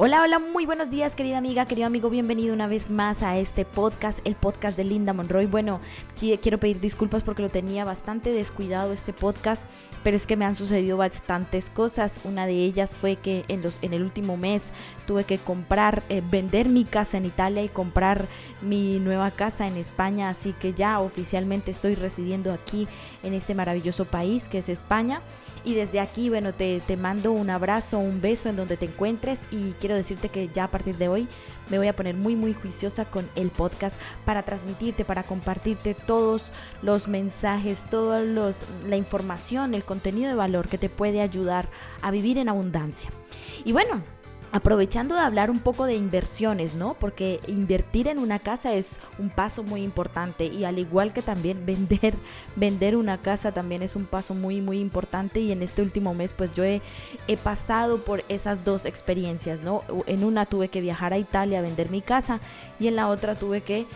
Hola, hola, muy buenos días querida amiga, querido amigo, bienvenido una vez más a este podcast, el podcast de Linda Monroy. Bueno, quiero pedir disculpas porque lo tenía bastante descuidado este podcast, pero es que me han sucedido bastantes cosas. Una de ellas fue que en, los, en el último mes tuve que comprar, eh, vender mi casa en Italia y comprar mi nueva casa en España, así que ya oficialmente estoy residiendo aquí en este maravilloso país que es España. Y desde aquí, bueno, te, te mando un abrazo, un beso en donde te encuentres y quiero decirte que ya a partir de hoy me voy a poner muy muy juiciosa con el podcast para transmitirte, para compartirte todos los mensajes, toda la información, el contenido de valor que te puede ayudar a vivir en abundancia. Y bueno, aprovechando de hablar un poco de inversiones, ¿no? Porque invertir en una casa es un paso muy importante y al igual que también vender, vender una casa también es un paso muy, muy importante y en este último mes pues yo he, pasado por esas dos experiencias, ¿no? En una tuve que viajar a Italia a vender mi casa y en la otra tuve que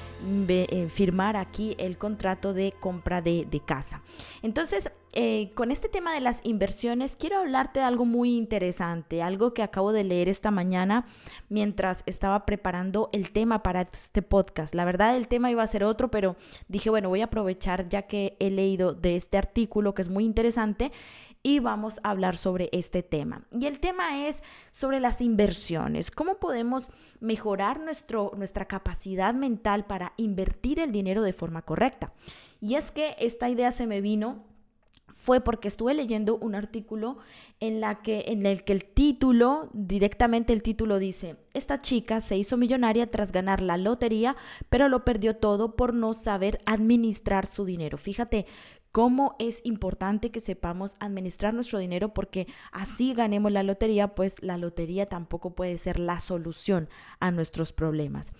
eh, firmar aquí el contrato de compra de casa. Entonces, eh, con este tema de las inversiones, quiero hablarte de algo muy interesante, algo que acabo de leer esta mañana mientras estaba preparando el tema para este podcast. La verdad, el tema iba a ser otro, pero dije, bueno, voy a aprovechar ya que he leído de este artículo que es muy interesante y vamos a hablar sobre este tema. Y el tema es sobre las inversiones. ¿Cómo podemos mejorar nuestro, nuestra capacidad mental para invertir el dinero de forma correcta? Y es que esta idea se me vino fue porque estuve leyendo un artículo en, la que, en el que el título, directamente el título dice, esta chica se hizo millonaria tras ganar la lotería, pero lo perdió todo por no saber administrar su dinero. Fíjate cómo es importante que sepamos administrar nuestro dinero porque así ganemos la lotería, pues la lotería tampoco puede ser la solución a nuestros problemas.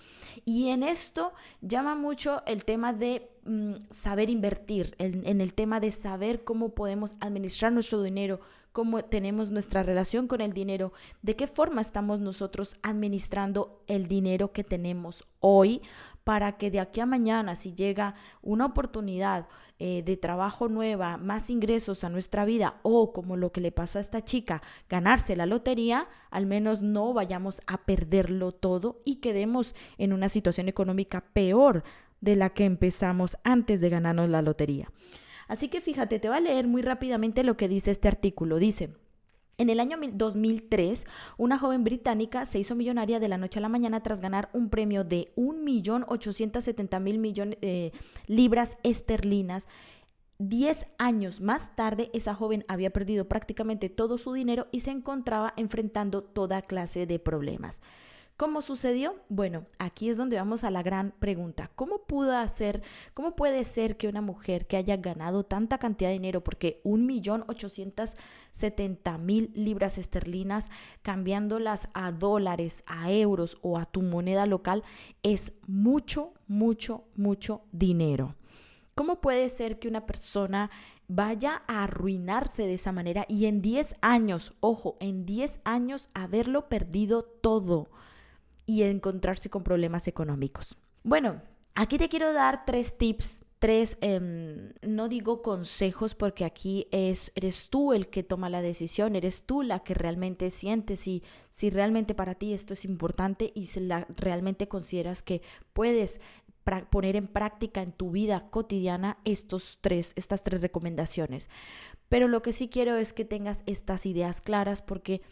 Y en esto llama mucho el tema de mm, saber invertir, en el tema de saber cómo podemos administrar nuestro dinero, cómo tenemos nuestra relación con el dinero, de qué forma estamos nosotros administrando el dinero que tenemos hoy para que de aquí a mañana, si llega una oportunidad eh, de trabajo nueva, más ingresos a nuestra vida o como lo que le pasó a esta chica, ganarse la lotería, al menos no vayamos a perderlo todo y quedemos en una situación económica peor de la que empezamos antes de ganarnos la lotería. Así que fíjate, te voy a leer muy rápidamente lo que dice este artículo. Dice, en el año 2003, una joven británica se hizo millonaria de la noche a la mañana tras ganar un premio de 1.870.000 millones de libras esterlinas. Diez años más tarde, esa joven había perdido prácticamente todo su dinero y se encontraba enfrentando toda clase de problemas. ¿Cómo sucedió? Bueno, aquí es donde vamos a la gran pregunta. ¿Cómo pudo hacer, cómo puede ser que una mujer que haya ganado tanta cantidad de dinero, porque un millón ochocientos setenta mil libras esterlinas, cambiándolas a dólares, a euros o a tu moneda local, es mucho, mucho, mucho dinero? ¿Cómo puede ser que una persona vaya a arruinarse de esa manera y en 10 años, ojo, en 10 años haberlo perdido todo? Y encontrarse con problemas económicos. Bueno, aquí te quiero dar tres tips tres, em, no digo consejos porque aquí es, eres tú el que toma la decisión, eres tú la que realmente sientes si, si realmente para ti esto es importante y si la, realmente consideras que puedes poner en práctica en tu vida cotidiana estos tres, estas tres recomendaciones. Pero lo que sí quiero es que tengas estas ideas claras porque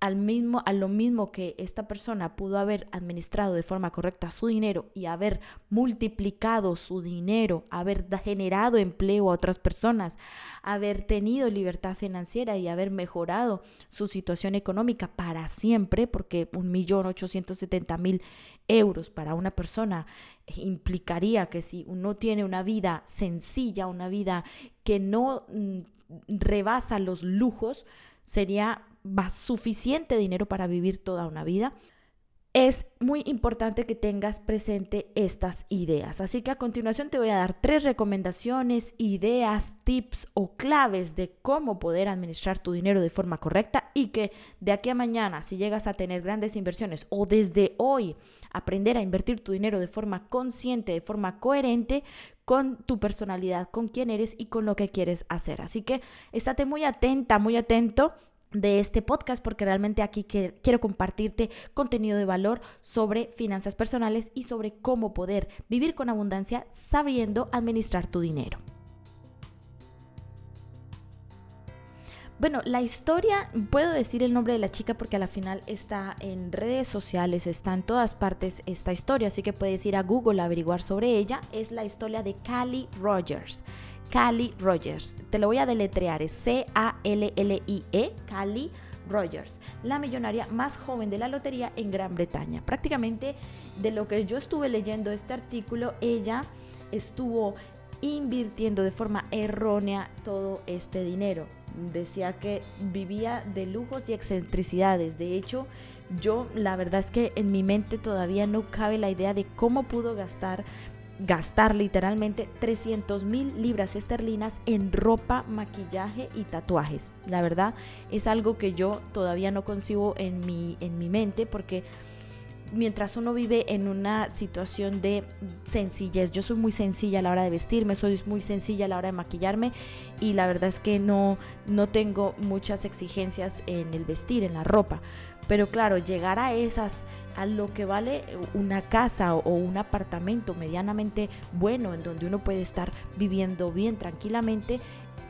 al mismo, a lo mismo que esta persona pudo haber administrado de forma correcta su dinero y haber multiplicado su dinero, haber generado empleo a otras personas, haber tenido libertad financiera y haber mejorado su situación económica para siempre, porque un millón ochocientos setenta mil euros para una persona implicaría que si uno tiene una vida sencilla, una vida que no mm, rebasa los lujos, sería suficiente dinero para vivir toda una vida, es muy importante que tengas presente estas ideas. Así que a continuación te voy a dar tres recomendaciones, ideas, tips o claves de cómo poder administrar tu dinero de forma correcta y que de aquí a mañana, si llegas a tener grandes inversiones o desde hoy aprender a invertir tu dinero de forma consciente, de forma coherente, con tu personalidad, con quién eres y con lo que quieres hacer. Así que estate muy atenta, muy atento de este podcast porque realmente aquí quiero compartirte contenido de valor sobre finanzas personales y sobre cómo poder vivir con abundancia sabiendo administrar tu dinero. Bueno, la historia, puedo decir el nombre de la chica porque a la final está en redes sociales, está en todas partes esta historia, así que puedes ir a Google a averiguar sobre ella. Es la historia de Callie Rogers. Callie Rogers. Te lo voy a deletrear, es C-A-L-L-I-E, Callie Rogers, la millonaria más joven de la lotería en Gran Bretaña. Prácticamente de lo que yo estuve leyendo este artículo, ella estuvo invirtiendo de forma errónea todo este dinero. Decía que vivía de lujos y excentricidades. De hecho, yo la verdad es que en mi mente todavía no cabe la idea de cómo pudo gastar gastar literalmente 300 mil libras esterlinas en ropa, maquillaje y tatuajes. La verdad es algo que yo todavía no concibo en mi, en mi mente porque mientras uno vive en una situación de sencillez, yo soy muy sencilla a la hora de vestirme, soy muy sencilla a la hora de maquillarme y la verdad es que no, no tengo muchas exigencias en el vestir, en la ropa. Pero claro, llegar a esas, a lo que vale una casa o un apartamento medianamente bueno en donde uno puede estar viviendo bien tranquilamente,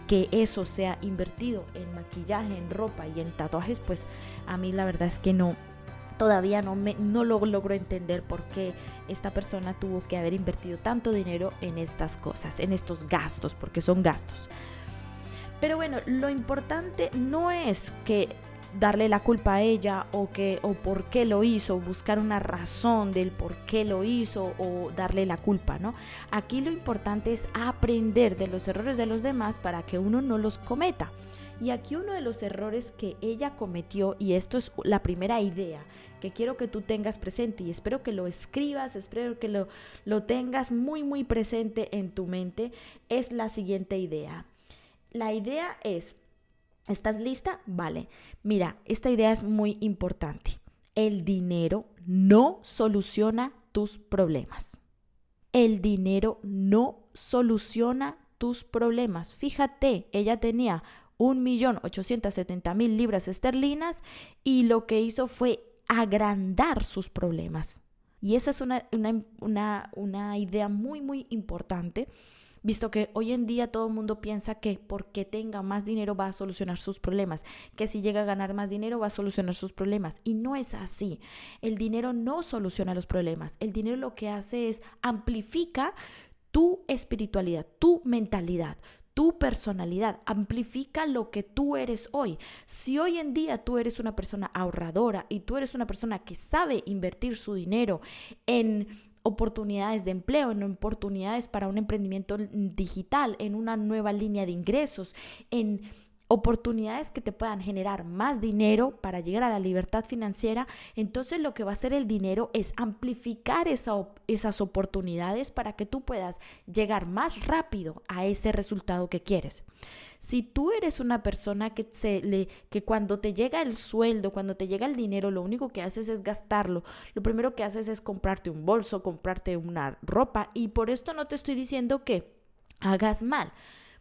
que eso sea invertido en maquillaje, en ropa y en tatuajes, pues a mí la verdad es que no, todavía no, me, no lo logro entender por qué esta persona tuvo que haber invertido tanto dinero en estas cosas, en estos gastos, porque son gastos. Pero bueno, lo importante no es que darle la culpa a ella o que o por qué lo hizo, buscar una razón del por qué lo hizo o darle la culpa, ¿no? Aquí lo importante es aprender de los errores de los demás para que uno no los cometa. Y aquí uno de los errores que ella cometió, y esto es la primera idea que quiero que tú tengas presente y espero que lo escribas, espero que lo, lo tengas muy, muy presente en tu mente, es la siguiente idea. La idea es, ¿Estás lista? Vale. Mira, esta idea es muy importante. El dinero no soluciona tus problemas. El dinero no soluciona tus problemas. Fíjate, ella tenía 1.870.000 libras esterlinas y lo que hizo fue agrandar sus problemas. Y esa es una, una, una idea muy, muy importante visto que hoy en día todo el mundo piensa que porque tenga más dinero va a solucionar sus problemas, que si llega a ganar más dinero va a solucionar sus problemas. Y no es así. El dinero no soluciona los problemas. El dinero lo que hace es amplifica tu espiritualidad, tu mentalidad, tu personalidad, amplifica lo que tú eres hoy. Si hoy en día tú eres una persona ahorradora y tú eres una persona que sabe invertir su dinero en oportunidades de empleo, en oportunidades para un emprendimiento digital, en una nueva línea de ingresos, en oportunidades que te puedan generar más dinero para llegar a la libertad financiera, entonces lo que va a hacer el dinero es amplificar esas oportunidades para que tú puedas llegar más rápido a ese resultado que quieres. Si tú eres una persona que, se le, que cuando te llega el sueldo, cuando te llega el dinero, lo único que haces es gastarlo, lo primero que haces es comprarte un bolso, comprarte una ropa y por esto no te estoy diciendo que hagas mal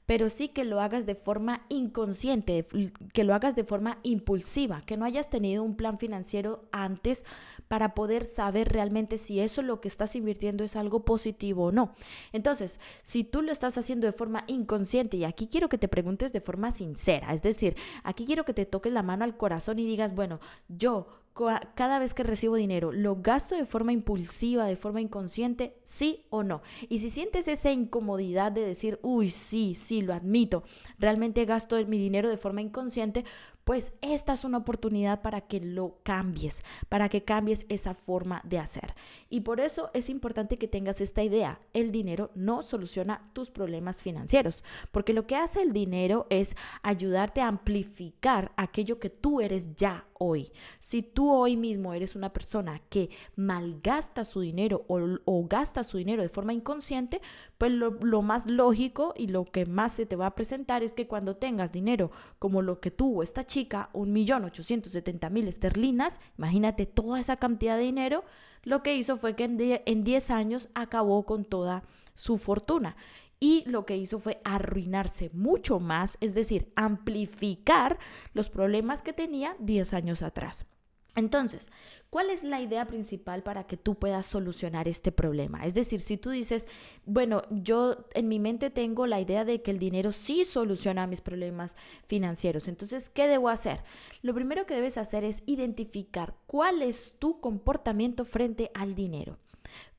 pero sí que lo hagas de forma inconsciente, que lo hagas de forma impulsiva, que no hayas tenido un plan financiero antes para poder saber realmente si eso lo que estás invirtiendo es algo positivo o no. Entonces, si tú lo estás haciendo de forma inconsciente, y aquí quiero que te preguntes de forma sincera, es decir, aquí quiero que te toques la mano al corazón y digas, bueno, yo cada vez que recibo dinero, ¿lo gasto de forma impulsiva, de forma inconsciente? ¿Sí o no? Y si sientes esa incomodidad de decir, uy, sí, sí, lo admito, realmente gasto mi dinero de forma inconsciente, pues esta es una oportunidad para que lo cambies, para que cambies esa forma de hacer. Y por eso es importante que tengas esta idea. El dinero no soluciona tus problemas financieros, porque lo que hace el dinero es ayudarte a amplificar aquello que tú eres ya hoy. Si tú hoy mismo eres una persona que malgasta su dinero o, gasta su dinero de forma inconsciente, pues lo, lo, más lógico y lo que más se te va a presentar es que cuando tengas dinero como lo que tuvo esta chica, un millón ochocientos mil esterlinas, imagínate toda esa cantidad de dinero, lo que hizo fue que en 10 años acabó con toda su fortuna. Y lo que hizo fue arruinarse mucho más, es decir, amplificar los problemas que tenía 10 años atrás. Entonces, ¿cuál es la idea principal para que tú puedas solucionar este problema? Es decir, si tú dices, bueno, yo en mi mente tengo la idea de que el dinero sí soluciona mis problemas financieros, entonces, ¿qué debo hacer? Lo primero que debes hacer es identificar cuál es tu comportamiento frente al dinero.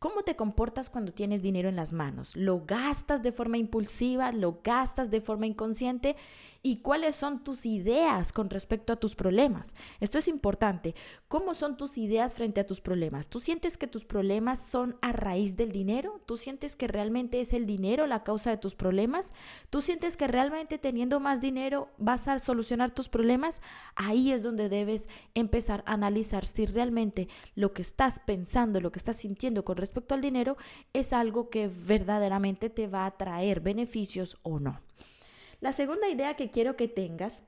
¿Cómo te comportas cuando tienes dinero en las manos? ¿Lo gastas de forma impulsiva? ¿Lo gastas de forma inconsciente? ¿Y cuáles son tus ideas con respecto a tus problemas? Esto es importante. ¿Cómo son tus ideas frente a tus problemas? ¿Tú sientes que tus problemas son a raíz del dinero? ¿Tú sientes que realmente es el dinero la causa de tus problemas? ¿Tú sientes que realmente teniendo más dinero vas a solucionar tus problemas? Ahí es donde debes empezar a analizar si realmente lo que estás pensando, lo que estás sintiendo con respecto al dinero es algo que verdaderamente te va a traer beneficios o no. La segunda idea que quiero que tengas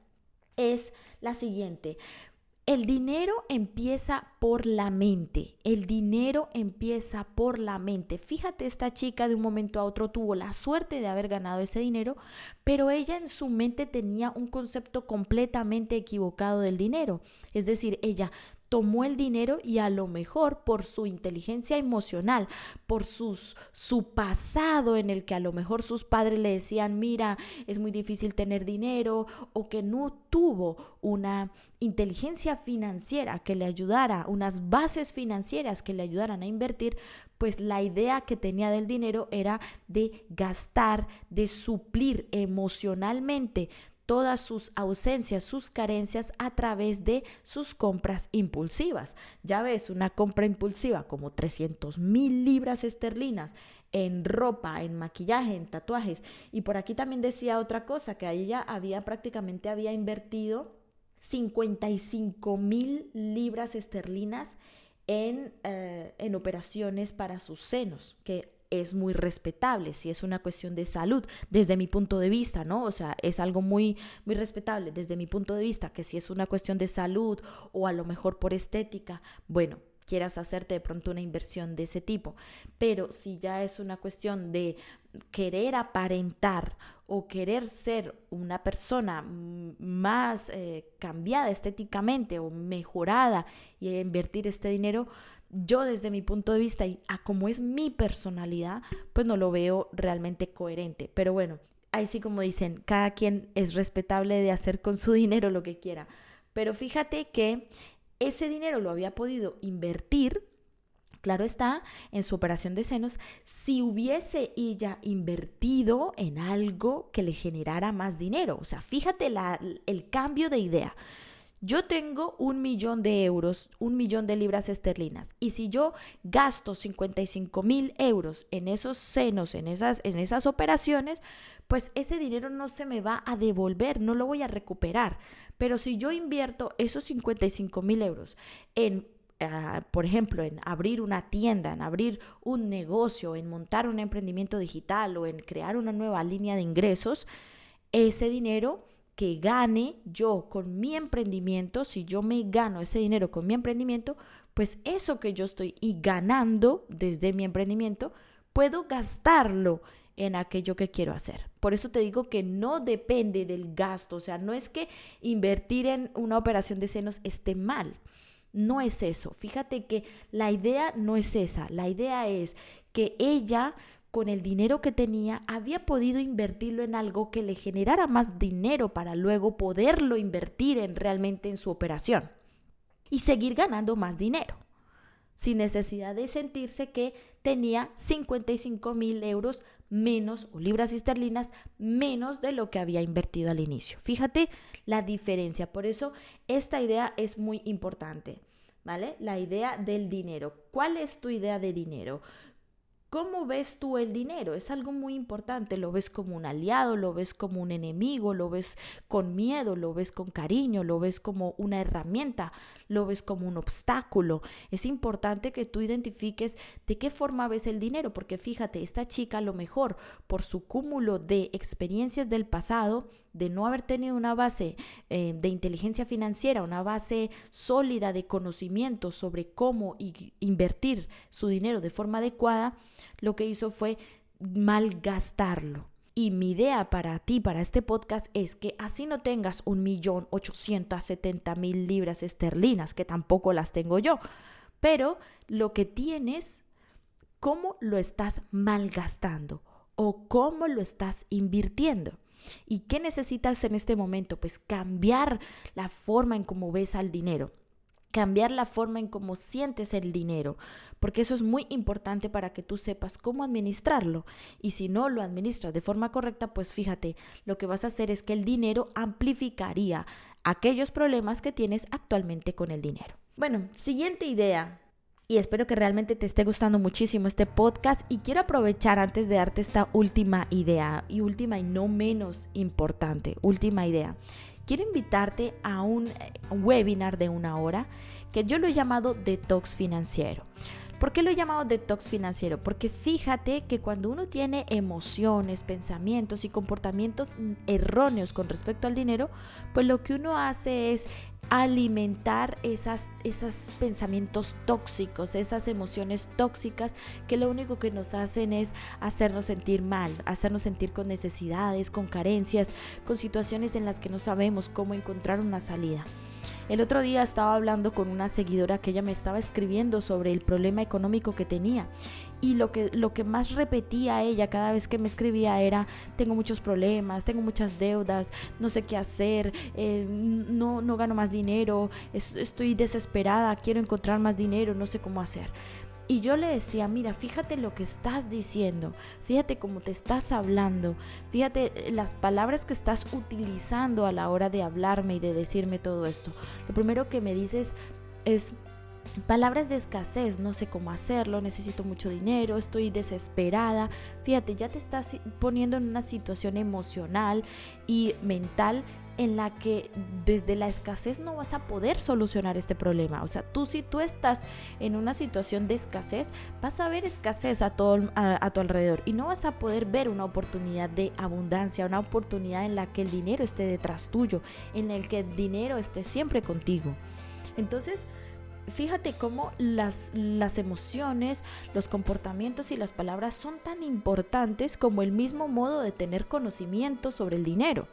es la siguiente. El dinero empieza por la mente. El dinero empieza por la mente. Fíjate, esta chica de un momento a otro tuvo la suerte de haber ganado ese dinero, pero ella en su mente tenía un concepto completamente equivocado del dinero. Es decir, ella tomó el dinero y a lo mejor por su inteligencia emocional, por sus, su pasado en el que a lo mejor sus padres le decían, mira, es muy difícil tener dinero, o que no tuvo una inteligencia financiera que le ayudara, unas bases financieras que le ayudaran a invertir, pues la idea que tenía del dinero era de gastar, de suplir emocionalmente todas sus ausencias, sus carencias a través de sus compras impulsivas. Ya ves, una compra impulsiva como 300 mil libras esterlinas en ropa, en maquillaje, en tatuajes. Y por aquí también decía otra cosa, que ella había prácticamente había invertido 55 mil libras esterlinas en, eh, en operaciones para sus senos, que es muy respetable, si es una cuestión de salud, desde mi punto de vista, ¿no? O sea, es algo muy, muy respetable desde mi punto de vista, que si es una cuestión de salud o a lo mejor por estética, bueno, quieras hacerte de pronto una inversión de ese tipo, pero si ya es una cuestión de querer aparentar o querer ser una persona más eh, cambiada estéticamente o mejorada y invertir este dinero, yo desde mi punto de vista y a como es mi personalidad, pues no lo veo realmente coherente. Pero bueno, ahí sí como dicen, cada quien es respetable de hacer con su dinero lo que quiera. Pero fíjate que ese dinero lo había podido invertir claro está, en su operación de senos, si hubiese ella invertido en algo que le generara más dinero. O sea, fíjate la, el cambio de idea. Yo tengo un millón de euros, un millón de libras esterlinas. Y si yo gasto 55 mil euros en esos senos, en esas, en esas operaciones, pues ese dinero no se me va a devolver, no lo voy a recuperar. Pero si yo invierto esos 55 mil euros en ah, por ejemplo, en abrir una tienda, en abrir un negocio, en montar un emprendimiento digital o en crear una nueva línea de ingresos, ese dinero que gane yo con mi emprendimiento, si yo me gano ese dinero con mi emprendimiento, pues eso que yo estoy y ganando desde mi emprendimiento, puedo gastarlo en aquello que quiero hacer. Por eso te digo que no depende del gasto, o sea, no es que invertir en una operación de senos esté mal. No es eso. Fíjate que la idea no es esa. La idea es que ella con el dinero que tenía había podido invertirlo en algo que le generara más dinero para luego poderlo invertir en realmente en su operación y seguir ganando más dinero sin necesidad de sentirse que tenía 55 mil euros menos o libras esterlinas menos de lo que había invertido al inicio. Fíjate la diferencia, por eso esta idea es muy importante, ¿vale? La idea del dinero. ¿Cuál es tu idea de dinero? ¿Cómo ves tú el dinero? Es algo muy importante. ¿Lo ves como un aliado? ¿Lo ves como un enemigo? ¿Lo ves con miedo? ¿Lo ves con cariño? ¿Lo ves como una herramienta? ¿Lo ves como un obstáculo? Es importante que tú identifiques de qué forma ves el dinero, porque fíjate, esta chica a lo mejor por su cúmulo de experiencias del pasado, de no haber tenido una base eh, de inteligencia financiera, una base sólida de conocimiento sobre cómo invertir su dinero de forma adecuada, lo que hizo fue malgastarlo. Y mi idea para ti, para este podcast, es que así no tengas un millón ochocientos setenta mil libras esterlinas, que tampoco las tengo yo, pero lo que tienes, cómo lo estás malgastando o cómo lo estás invirtiendo. ¿Y qué necesitas en este momento? Pues cambiar la forma en cómo ves al dinero cambiar la forma en cómo sientes el dinero, porque eso es muy importante para que tú sepas cómo administrarlo. Y si no lo administras de forma correcta, pues fíjate, lo que vas a hacer es que el dinero amplificaría aquellos problemas que tienes actualmente con el dinero. Bueno, siguiente idea. Y espero que realmente te esté gustando muchísimo este podcast y quiero aprovechar antes de darte esta última idea y última y no menos importante, última idea quiero invitarte a un eh, webinar de una hora que yo lo he llamado detox financiero. ¿Por qué lo he llamado detox financiero? Porque fíjate que cuando uno tiene emociones, pensamientos y comportamientos erróneos con respecto al dinero, pues lo que uno hace es alimentar esas, esos pensamientos tóxicos, esas emociones tóxicas que lo único que nos hacen es hacernos sentir mal, hacernos sentir con necesidades, con carencias, con situaciones en las que no sabemos cómo encontrar una salida. El otro día estaba hablando con una seguidora que ella me estaba escribiendo sobre el problema económico que tenía y lo que, lo que más repetía ella cada vez que me escribía era tengo muchos problemas, tengo muchas deudas, no sé qué hacer, eh, no, no gano más dinero, estoy desesperada, quiero encontrar más dinero, no sé cómo hacer. Y yo le decía, mira, fíjate lo que estás diciendo, fíjate cómo te estás hablando, fíjate eh, las palabras que estás utilizando a la hora de hablarme y de decirme todo esto. Lo primero que me dices es, Palabras de escasez, no sé cómo hacerlo, necesito mucho dinero, estoy desesperada. Fíjate, ya te estás poniendo en una situación emocional y mental en la que desde la escasez no vas a poder solucionar este problema. O sea, tú si tú estás en una situación de escasez, vas a ver escasez a, todo, a, tu alrededor y no vas a poder ver una oportunidad de abundancia, una oportunidad en la que el dinero esté detrás tuyo, en el que el dinero esté siempre contigo. Entonces, fíjate cómo las, las emociones, los comportamientos y las palabras son tan importantes como el mismo modo de tener conocimiento sobre el dinero.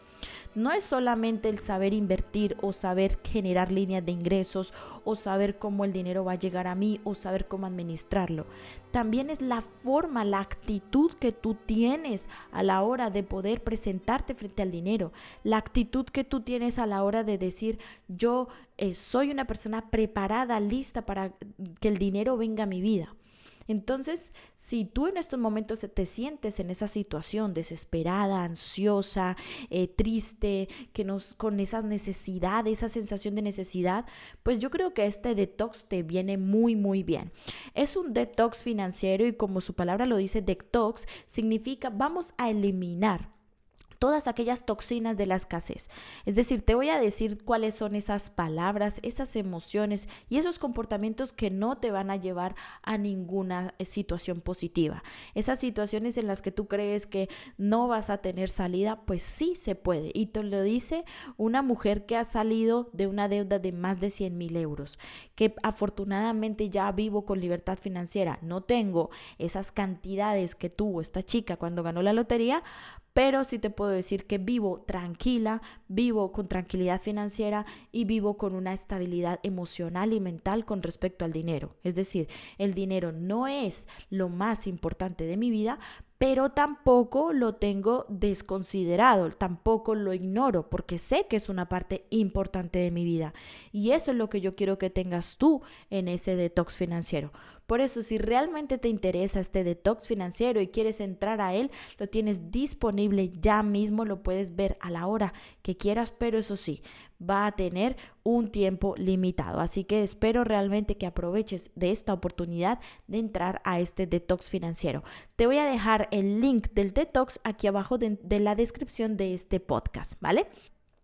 No es solamente el saber invertir o saber generar líneas de ingresos o saber cómo el dinero va a llegar a mí o saber cómo administrarlo. También es la forma, la actitud que tú tienes a la hora de poder presentarte frente al dinero. La actitud que tú tienes a la hora de decir yo eh, soy una persona preparada, lista para que el dinero venga a mi vida. Entonces, si tú en estos momentos te sientes en esa situación desesperada, ansiosa, eh, triste, que nos, con esa necesidad, esa sensación de necesidad, pues yo creo que este detox te viene muy, muy bien. Es un detox financiero y como su palabra lo dice, detox significa vamos a eliminar todas aquellas toxinas de la escasez. Es decir, te voy a decir cuáles son esas palabras, esas emociones y esos comportamientos que no te van a llevar a ninguna eh, situación positiva. Esas situaciones en las que tú crees que no vas a tener salida, pues sí se puede. Y te lo dice una mujer que ha salido de una deuda de más de 100 mil euros, que afortunadamente ya vivo con libertad financiera. No tengo esas cantidades que tuvo esta chica cuando ganó la lotería, pero sí te puedo decir que vivo tranquila, vivo con tranquilidad financiera y vivo con una estabilidad emocional y mental con respecto al dinero. Es decir, el dinero no es lo más importante de mi vida, pero tampoco lo tengo desconsiderado, tampoco lo ignoro, porque sé que es una parte importante de mi vida. Y eso es lo que yo quiero que tengas tú en ese detox financiero. Por eso, si realmente te interesa este detox financiero y quieres entrar a él, lo tienes disponible ya mismo, lo puedes ver a la hora que quieras, pero eso sí, va a tener un tiempo limitado. Así que espero realmente que aproveches de esta oportunidad de entrar a este detox financiero. Te voy a dejar el link del detox aquí abajo de, de la descripción de este podcast, ¿vale?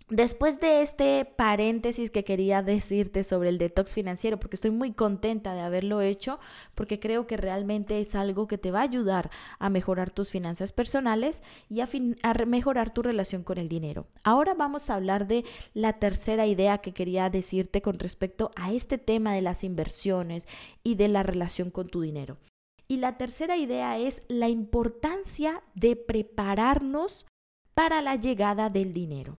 Después de este paréntesis que quería decirte sobre el detox financiero, porque estoy muy contenta de haberlo hecho, porque creo que realmente es algo que te va a ayudar a mejorar tus finanzas personales y a, a mejorar tu relación con el dinero. Ahora vamos a hablar de la tercera idea que quería decirte con respecto a este tema de las inversiones y de la relación con tu dinero. Y la tercera idea es la importancia de prepararnos para la llegada del dinero.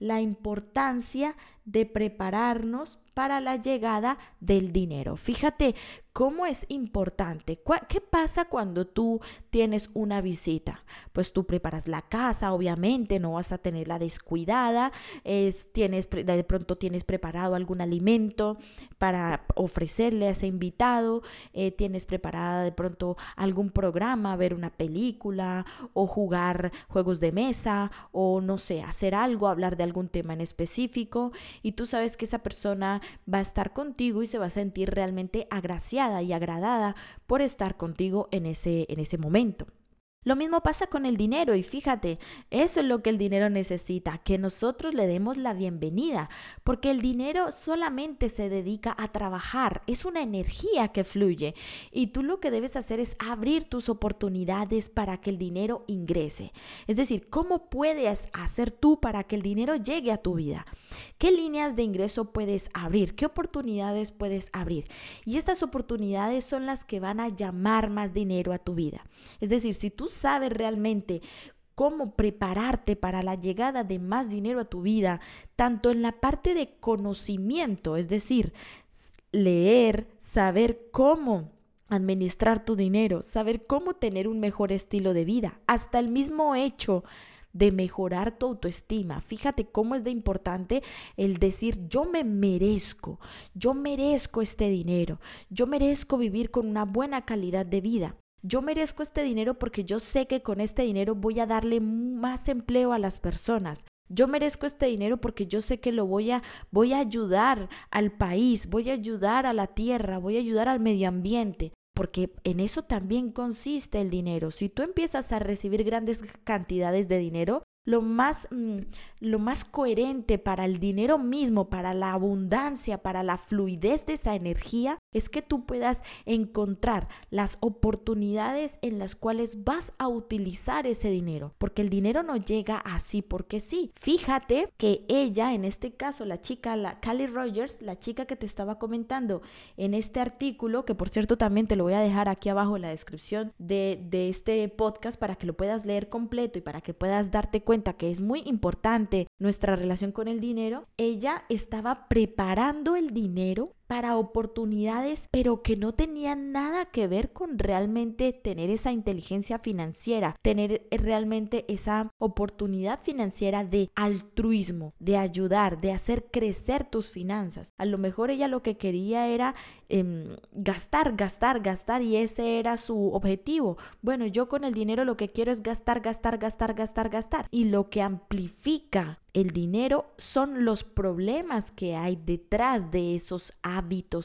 La importancia de prepararnos para la llegada del dinero. Fíjate ¿Cómo es importante? ¿Qué pasa cuando tú tienes una visita? Pues tú preparas la casa, obviamente, no vas a tenerla descuidada, es, tienes, de pronto tienes preparado algún alimento para ofrecerle a ese invitado, eh, tienes preparada de pronto algún programa, ver una película o jugar juegos de mesa o no sé, hacer algo, hablar de algún tema en específico y tú sabes que esa persona va a estar contigo y se va a sentir realmente agraciada y agradada por estar contigo en ese, en ese momento. Lo mismo pasa con el dinero y fíjate, eso es lo que el dinero necesita, que nosotros le demos la bienvenida, porque el dinero solamente se dedica a trabajar, es una energía que fluye y tú lo que debes hacer es abrir tus oportunidades para que el dinero ingrese. Es decir, ¿cómo puedes hacer tú para que el dinero llegue a tu vida? ¿Qué líneas de ingreso puedes abrir? ¿Qué oportunidades puedes abrir? Y estas oportunidades son las que van a llamar más dinero a tu vida. Es decir, si tú sabes realmente cómo prepararte para la llegada de más dinero a tu vida, tanto en la parte de conocimiento, es decir, leer, saber cómo administrar tu dinero, saber cómo tener un mejor estilo de vida, hasta el mismo hecho de mejorar tu autoestima. Fíjate cómo es de importante el decir yo me merezco, yo merezco este dinero, yo merezco vivir con una buena calidad de vida. Yo merezco este dinero porque yo sé que con este dinero voy a darle más empleo a las personas. Yo merezco este dinero porque yo sé que lo voy a voy a ayudar al país, voy a ayudar a la tierra, voy a ayudar al medio ambiente, porque en eso también consiste el dinero. Si tú empiezas a recibir grandes cantidades de dinero, lo más, mm, lo más coherente para el dinero mismo, para la abundancia, para la fluidez de esa energía, es que tú puedas encontrar las oportunidades en las cuales vas a utilizar ese dinero, porque el dinero no llega así porque sí. Fíjate que ella, en este caso, la chica, la Callie Rogers, la chica que te estaba comentando en este artículo, que por cierto también te lo voy a dejar aquí abajo en la descripción de, de este podcast para que lo puedas leer completo y para que puedas darte cuenta que es muy importante nuestra relación con el dinero, ella estaba preparando el dinero para oportunidades, pero que no tenían nada que ver con realmente tener esa inteligencia financiera, tener realmente esa oportunidad financiera de altruismo, de ayudar, de hacer crecer tus finanzas. A lo mejor ella lo que quería era em, gastar, gastar, gastar y ese era su objetivo. Bueno, yo con el dinero lo que quiero es gastar, gastar, gastar, gastar, gastar. Y lo que amplifica el dinero son los problemas que hay detrás de esos hábitos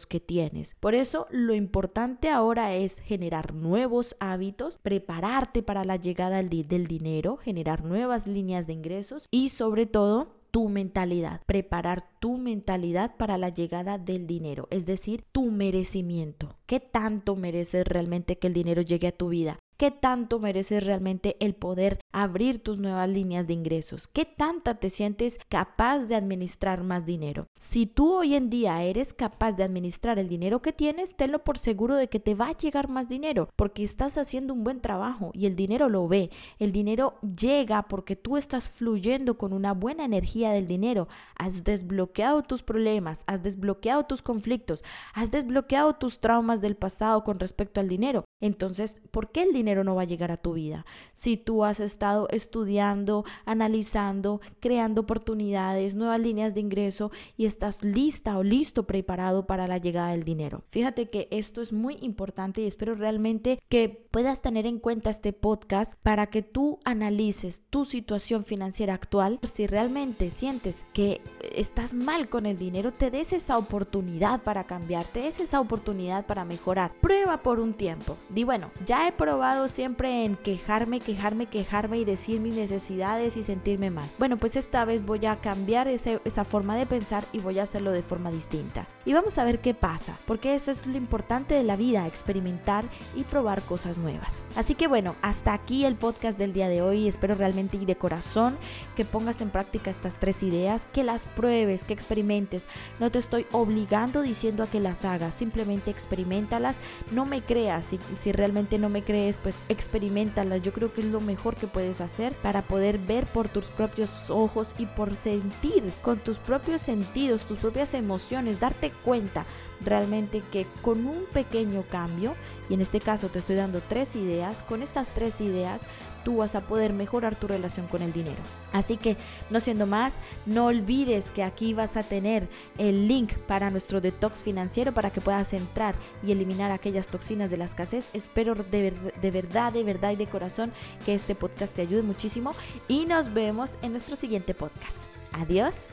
que tienes. Por eso lo importante ahora es generar nuevos hábitos, prepararte para la llegada del, dinero, generar nuevas líneas de ingresos y sobre todo tu mentalidad, preparar tu mentalidad para la llegada del dinero, es decir, tu merecimiento. ¿Qué tanto mereces realmente que el dinero llegue a tu vida? ¿Qué tanto mereces realmente el poder abrir tus nuevas líneas de ingresos? ¿Qué tanta te sientes capaz de administrar más dinero? Si tú hoy en día eres capaz de administrar el dinero que tienes, tenlo por seguro de que te va a llegar más dinero porque estás haciendo un buen trabajo y el dinero lo ve. El dinero llega porque tú estás fluyendo con una buena energía del dinero. Has desbloqueado tus problemas, has desbloqueado tus conflictos, has desbloqueado tus traumas del pasado con respecto al dinero. Entonces, ¿por qué el dinero no va a llegar a tu vida? Si tú has estado estudiando, analizando, creando oportunidades, nuevas líneas de ingreso y estás lista o listo, preparado para la llegada del dinero. Fíjate que esto es muy importante y espero realmente que puedas tener en cuenta este podcast para que tú analices tu situación financiera actual. Si realmente sientes que estás mal con el dinero, te des esa oportunidad para cambiar, te des esa oportunidad para mejorar. Prueba por un tiempo Di bueno, ya he probado siempre en quejarme, quejarme, quejarme y decir mis necesidades y sentirme mal. Bueno, pues esta vez voy a cambiar esa forma de pensar y voy a hacerlo de forma distinta. Y vamos a ver qué pasa, porque eso es lo importante de la vida, experimentar y probar cosas nuevas. Así que bueno, hasta aquí el podcast del día de hoy, espero realmente y de corazón que pongas en práctica estas tres ideas, que las pruebes, que experimentes, no te estoy obligando diciendo a que las hagas, simplemente experimentalas, no me creas, si, si realmente no me crees, pues experimentalas, yo creo que es lo mejor que puedes hacer para poder ver por tus propios ojos y por sentir con tus propios sentidos, tus propias emociones, darte cuenta realmente que con un pequeño cambio, y en este caso te estoy dando tres ideas, con estas tres ideas tú vas a poder mejorar tu relación con el dinero. Así que, no siendo más, no olvides que aquí vas a tener el link para nuestro detox financiero para que puedas entrar y eliminar aquellas toxinas de la escasez. Espero de, de verdad, de verdad y de corazón que este podcast te ayude muchísimo y nos vemos en nuestro siguiente podcast. Adiós.